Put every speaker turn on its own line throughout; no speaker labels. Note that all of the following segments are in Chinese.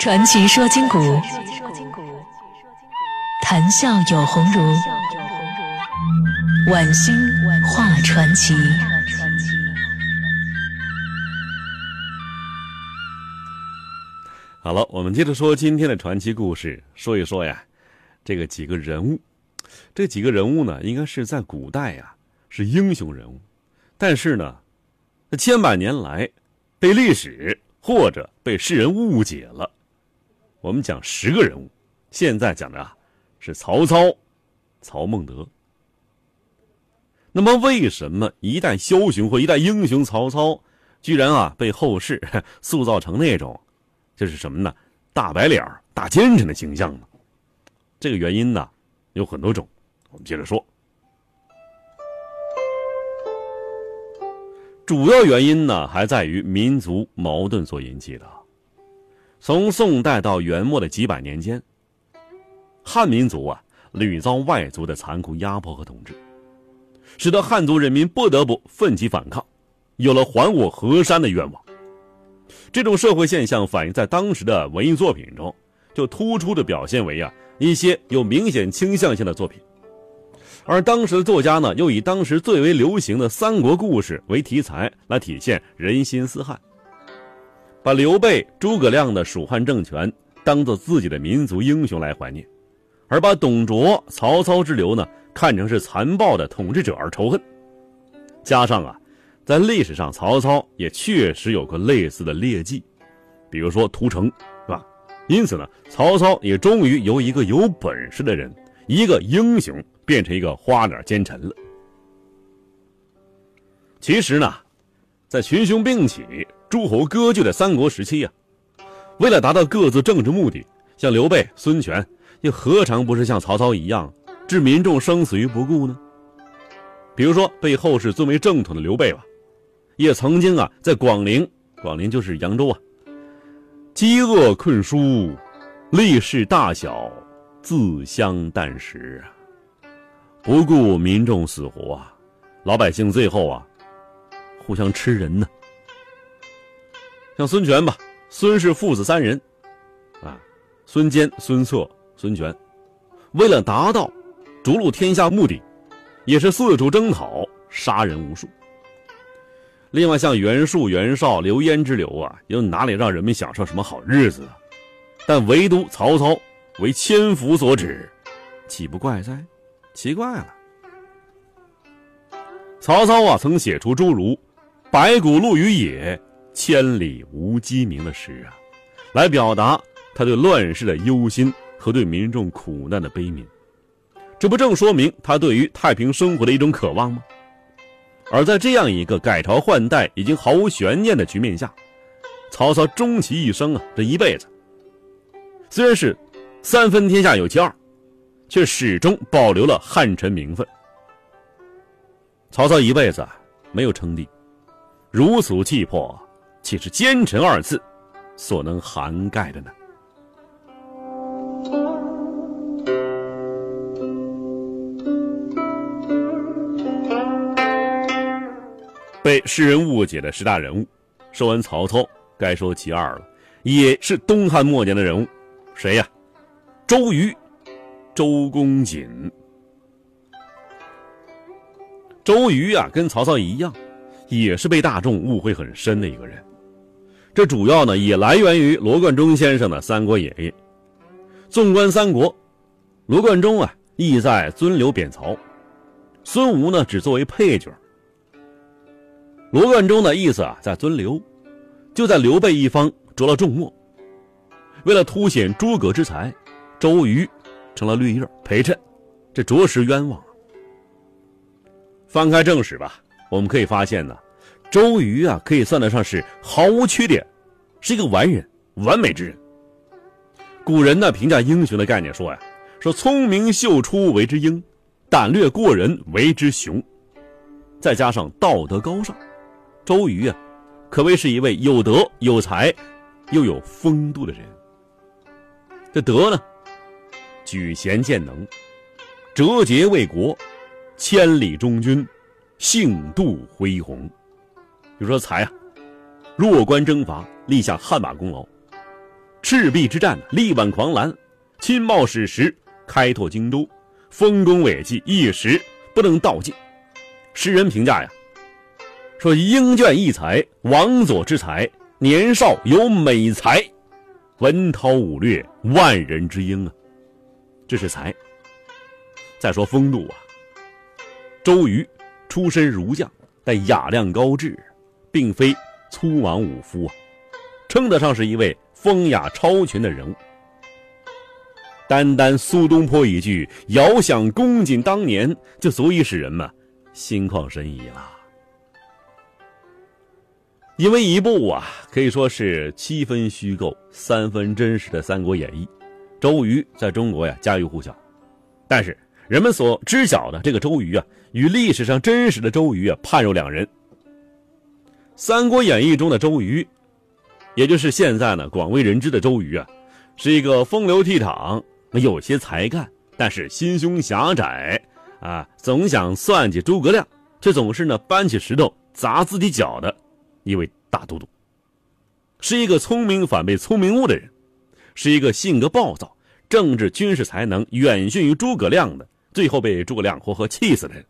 传奇说今古，谈笑有鸿儒。晚星画传奇。
好了，我们接着说今天的传奇故事，说一说呀，这个几个人物，这几个人物呢，应该是在古代呀是英雄人物，但是呢，千百年来被历史或者被世人误解了。我们讲十个人物，现在讲的啊是曹操、曹孟德。那么，为什么一代枭雄或一代英雄曹操，居然啊被后世 塑造成那种，就是什么呢？大白脸、大奸臣的形象呢？这个原因呢有很多种，我们接着说。主要原因呢还在于民族矛盾所引起的。从宋代到元末的几百年间，汉民族啊屡遭外族的残酷压迫和统治，使得汉族人民不得不奋起反抗，有了还我河山的愿望。这种社会现象反映在当时的文艺作品中，就突出的表现为啊一些有明显倾向性的作品，而当时的作家呢又以当时最为流行的三国故事为题材来体现人心思汉。把刘备、诸葛亮的蜀汉政权当做自己的民族英雄来怀念，而把董卓、曹操之流呢看成是残暴的统治者而仇恨。加上啊，在历史上曹操也确实有过类似的劣迹，比如说屠城，是吧？因此呢，曹操也终于由一个有本事的人、一个英雄，变成一个花脸奸臣了。其实呢，在群雄并起。诸侯割据的三国时期呀，为了达到各自政治目的，像刘备、孙权，又何尝不是像曹操一样置民众生死于不顾呢？比如说被后世尊为正统的刘备吧，也曾经啊在广陵，广陵就是扬州啊，饥饿困疏，力士大小自相啖食啊，不顾民众死活啊，老百姓最后啊互相吃人呢。像孙权吧，孙氏父子三人，啊，孙坚、孙策、孙权，为了达到逐鹿天下目的，也是四处征讨，杀人无数。另外，像袁术、袁绍、刘焉之流啊，又哪里让人们享受什么好日子啊？但唯独曹操为千夫所指，岂不怪哉？奇怪了。曹操啊，曾写出诸如“白骨露于野”。千里无鸡鸣的诗啊，来表达他对乱世的忧心和对民众苦难的悲悯，这不正说明他对于太平生活的一种渴望吗？而在这样一个改朝换代已经毫无悬念的局面下，曹操终其一生啊，这一辈子虽然是三分天下有其二，却始终保留了汉臣名分。曹操一辈子没有称帝，如此气魄。岂是“奸臣”二字所能涵盖的呢？被世人误解的十大人物，说完曹操，该说其二了，也是东汉末年的人物，谁呀？周瑜，周公瑾。周瑜啊，跟曹操一样，也是被大众误会很深的一个人。这主要呢也来源于罗贯中先生的《三国演义》。纵观三国，罗贯中啊意在尊刘贬曹，孙吴呢只作为配角。罗贯中的意思啊在尊刘，就在刘备一方着了重墨。为了凸显诸葛之才，周瑜成了绿叶陪衬，这着实冤枉。翻开正史吧，我们可以发现呢。周瑜啊，可以算得上是毫无缺点，是一个完人、完美之人。古人呢评价英雄的概念说呀，说聪明秀出为之英，胆略过人为之雄，再加上道德高尚，周瑜啊，可谓是一位有德有才又有风度的人。这德呢，举贤荐能，折节为国，千里忠君，幸度恢宏。比如说才啊，弱关征伐，立下汗马功劳；赤壁之战力挽狂澜，亲冒矢石，开拓京都，丰功伟绩一时不能道尽。诗人评价呀，说英俊异才，王佐之才，年少有美才，文韬武略，万人之英啊，这是才。再说风度啊，周瑜出身儒将，但雅量高致，并非粗莽武夫啊，称得上是一位风雅超群的人物。单单苏东坡一句“遥想公瑾当年”，就足以使人们心旷神怡了。因为一部啊，可以说是七分虚构、三分真实的《三国演义》，周瑜在中国呀家喻户晓，但是。人们所知晓的这个周瑜啊，与历史上真实的周瑜啊，判若两人。《三国演义》中的周瑜，也就是现在呢广为人知的周瑜啊，是一个风流倜傥、有些才干，但是心胸狭窄啊，总想算计诸葛亮，却总是呢搬起石头砸自己脚的一位大都督。是一个聪明反被聪明误的人，是一个性格暴躁、政治军事才能远逊于诸葛亮的。最后被诸葛亮活活气死的人，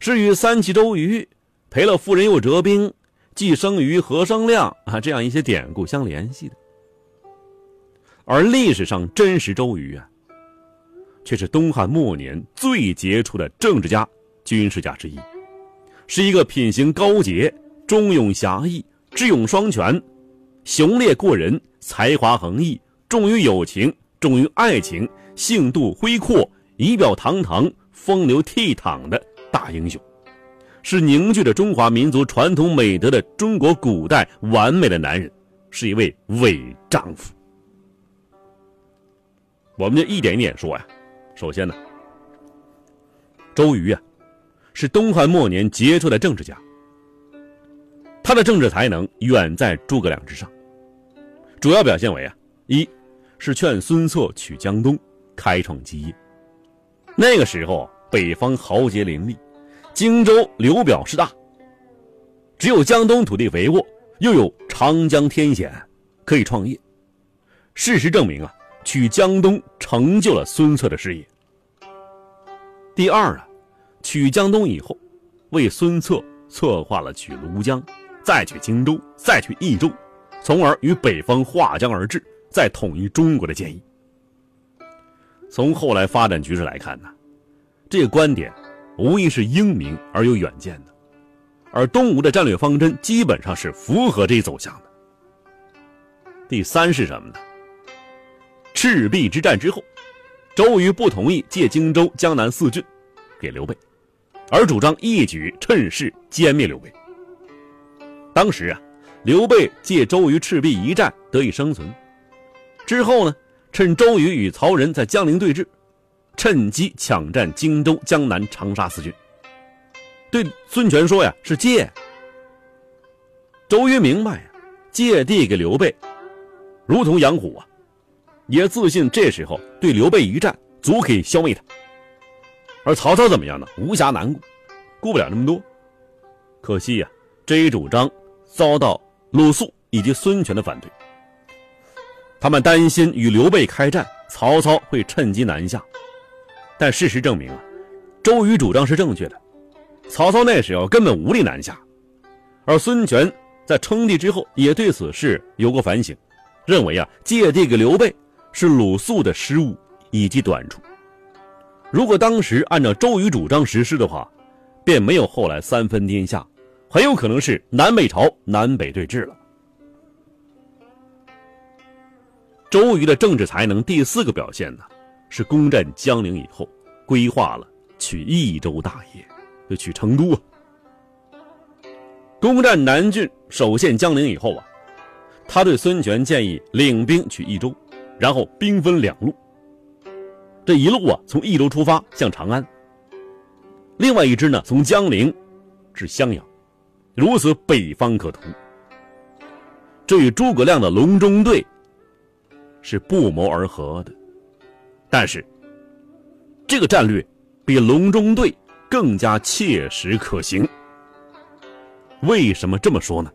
是与三气周瑜赔了夫人又折兵，既生瑜何生亮啊这样一些典故相联系的。而历史上真实周瑜啊，却是东汉末年最杰出的政治家、军事家之一，是一个品行高洁、忠勇侠义、智勇双全、雄烈过人、才华横溢、重于友情、重于爱情、性度恢阔。仪表堂堂、风流倜傥的大英雄，是凝聚着中华民族传统美德的中国古代完美的男人，是一位伪丈夫。我们就一点一点说呀。首先呢，周瑜啊，是东汉末年杰出的政治家，他的政治才能远在诸葛亮之上。主要表现为啊，一是劝孙策取江东，开创基业。那个时候，北方豪杰林立，荆州刘表势大。只有江东土地肥沃，又有长江天险，可以创业。事实证明啊，取江东成就了孙策的事业。第二啊，取江东以后，为孙策策划了取庐江，再取荆州，再取益州，从而与北方划江而治，再统一中国的建议。从后来发展局势来看呢，这个观点无疑是英明而有远见的，而东吴的战略方针基本上是符合这一走向的。第三是什么呢？赤壁之战之后，周瑜不同意借荆州、江南四郡给刘备，而主张一举趁势歼灭刘备。当时啊，刘备借周瑜赤壁一战得以生存，之后呢？趁周瑜与曹仁在江陵对峙，趁机抢占荆州、江南、长沙四郡。对孙权说：“呀，是借。”周瑜明白呀，借地给刘备，如同养虎啊，也自信这时候对刘备一战足可以消灭他。而曹操怎么样呢？无暇难顾，顾不了那么多。可惜呀，这一主张遭到鲁肃以及孙权的反对。他们担心与刘备开战，曹操会趁机南下。但事实证明啊，周瑜主张是正确的，曹操那时候根本无力南下。而孙权在称帝之后，也对此事有过反省，认为啊，借地给刘备是鲁肃的失误以及短处。如果当时按照周瑜主张实施的话，便没有后来三分天下，很有可能是南北朝南北对峙了。周瑜的政治才能第四个表现呢，是攻占江陵以后，规划了取益州大业，就取成都啊。攻占南郡，守陷江陵以后啊，他对孙权建议领兵取益州，然后兵分两路，这一路啊从益州出发向长安，另外一支呢从江陵至襄阳，如此北方可图。这与诸葛亮的隆中对。是不谋而合的，但是这个战略比隆中对更加切实可行。为什么这么说呢？